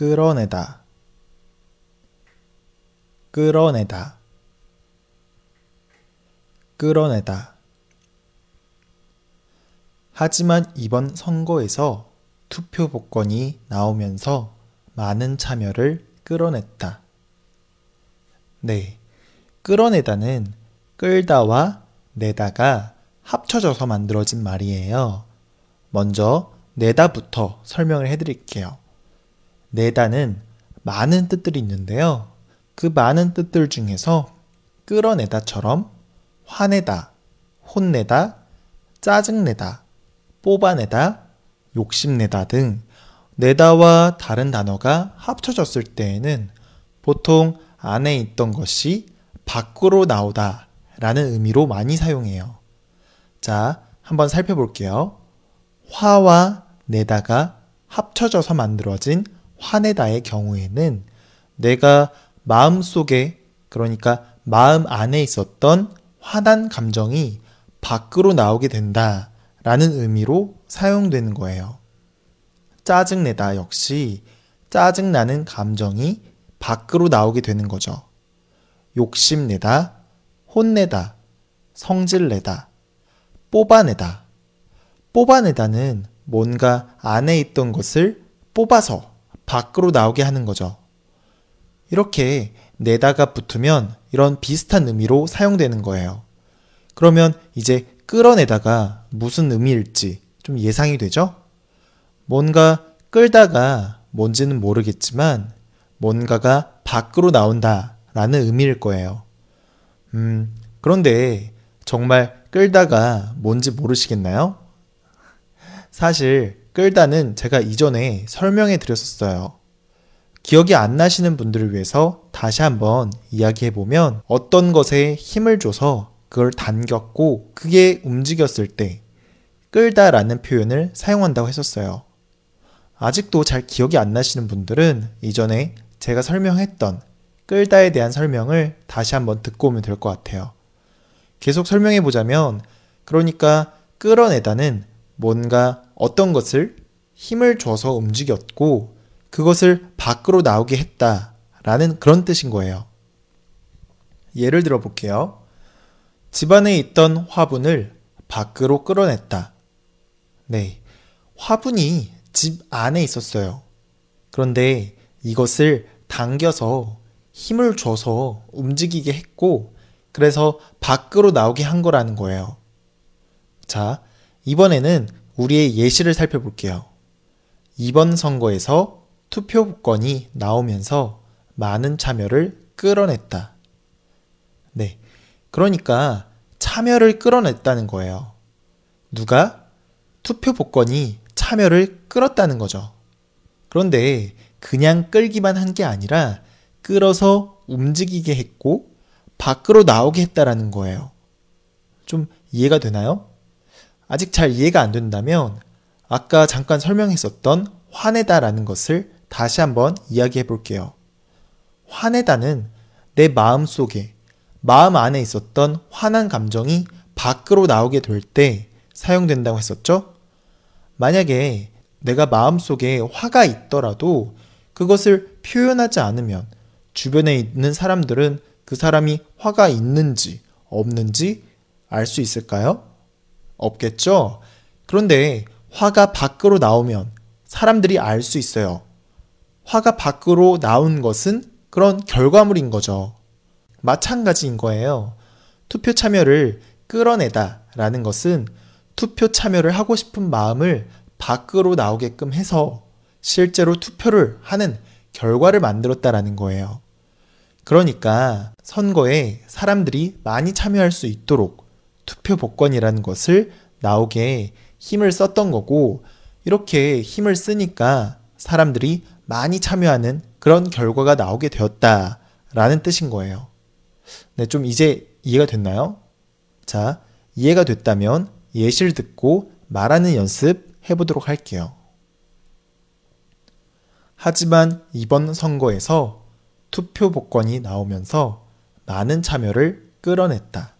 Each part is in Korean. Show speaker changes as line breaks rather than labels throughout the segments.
끌어내다, 끌어내다, 끌어내다. 하지만 이번 선거에서 투표 복권이 나오면서 많은 참여를 끌어냈다. 네. 끌어내다는 끌다와 내다가 합쳐져서 만들어진 말이에요. 먼저 내다부터 설명을 해드릴게요. 내다는 많은 뜻들이 있는데요. 그 많은 뜻들 중에서 끌어내다처럼 화내다, 혼내다, 짜증내다, 뽑아내다, 욕심내다 등 내다와 다른 단어가 합쳐졌을 때에는 보통 안에 있던 것이 밖으로 나오다 라는 의미로 많이 사용해요. 자, 한번 살펴볼게요. 화와 내다가 합쳐져서 만들어진 화내다의 경우에는 내가 마음 속에, 그러니까 마음 안에 있었던 화난 감정이 밖으로 나오게 된다 라는 의미로 사용되는 거예요. 짜증내다 역시 짜증나는 감정이 밖으로 나오게 되는 거죠. 욕심내다, 혼내다, 성질내다, 뽑아내다. 뽑아내다는 뭔가 안에 있던 것을 뽑아서 밖으로 나오게 하는 거죠. 이렇게 내다가 붙으면 이런 비슷한 의미로 사용되는 거예요. 그러면 이제 끌어내다가 무슨 의미일지 좀 예상이 되죠? 뭔가 끌다가 뭔지는 모르겠지만 뭔가가 밖으로 나온다 라는 의미일 거예요. 음, 그런데 정말 끌다가 뭔지 모르시겠나요? 사실 끌다는 제가 이전에 설명해 드렸었어요. 기억이 안 나시는 분들을 위해서 다시 한번 이야기해 보면 어떤 것에 힘을 줘서 그걸 당겼고 그게 움직였을 때 끌다라는 표현을 사용한다고 했었어요. 아직도 잘 기억이 안 나시는 분들은 이전에 제가 설명했던 끌다에 대한 설명을 다시 한번 듣고 오면 될 것 같아요. 계속 설명해 보자면, 그러니까 끌어내다는 뭔가 어떤 것을 힘을 줘서 움직였고, 그것을 밖으로 나오게 했다. 라는 그런 뜻인 거예요. 예를 들어 볼게요. 집안에 있던 화분을 밖으로 끌어냈다. 네. 화분이 집 안에 있었어요. 그런데 이것을 당겨서 힘을 줘서 움직이게 했고, 그래서 밖으로 나오게 한 거라는 거예요. 자, 이번에는 우리의 예시를 살펴볼게요. 이번 선거에서 투표권이 나오면서 많은 참여를 끌어냈다. 네. 그러니까 참여를 끌어냈다는 거예요. 누가? 투표 복권이 참여를 끌었다는 거죠. 그런데 그냥 끌기만 한 게 아니라 끌어서 움직이게 했고 밖으로 나오게 했다라는 거예요. 좀 이해가 되나요? 아직 잘 이해가 안 된다면 아까 잠깐 설명했었던 화내다라는 것을 다시 한번 이야기해 볼게요. 화내다는 내 마음 속에, 마음 안에 있었던 화난 감정이 밖으로 나오게 될 때 사용된다고 했었죠? 만약에 내가 마음 속에 화가 있더라도 그것을 표현하지 않으면 주변에 있는 사람들은 그 사람이 화가 있는지 없는지 알 수 있을까요? 없겠죠? 그런데 화가 밖으로 나오면 사람들이 알 수 있어요. 화가 밖으로 나온 것은 그런 결과물인 거죠. 마찬가지인 거예요. 투표 참여를 끌어내다 라는 것은 투표 참여를 하고 싶은 마음을 밖으로 나오게끔 해서 실제로 투표를 하는 결과를 만들었다라는 거예요. 그러니까 선거에 사람들이 많이 참여할 수 있도록 투표 복권이라는 것을 나오게 힘을 썼던 거고 이렇게 힘을 쓰니까 사람들이 많이 참여하는 그런 결과가 나오게 되었다라는 뜻인 거예요. 네, 좀 이제 이해가 됐나요? 자, 이해가 됐다면 예시를 듣고 말하는 연습 해보도록 할게요. 하지만 이번 선거에서 투표 복권이 나오면서 많은 참여를 끌어냈다.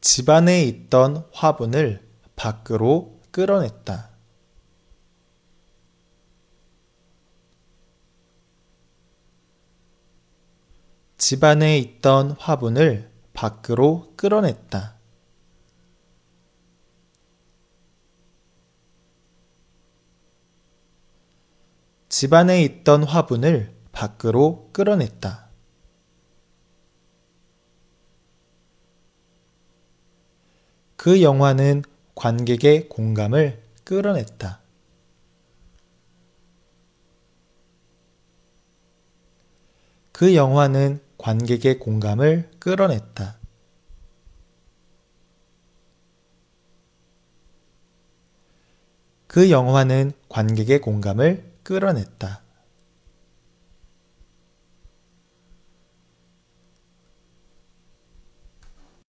집안에 있던 화분을 밖으로 끌어냈다. 집안에 있던 화분을 밖으로 끌어냈다. 집안에 있던 화분을 밖으로 끌어냈다. 그 영화는 관객의 공감을 끌어냈다. 그 영화는 관객의 공감을 끌어냈다. 그 영화는 관객의 공감을 끌어냈다.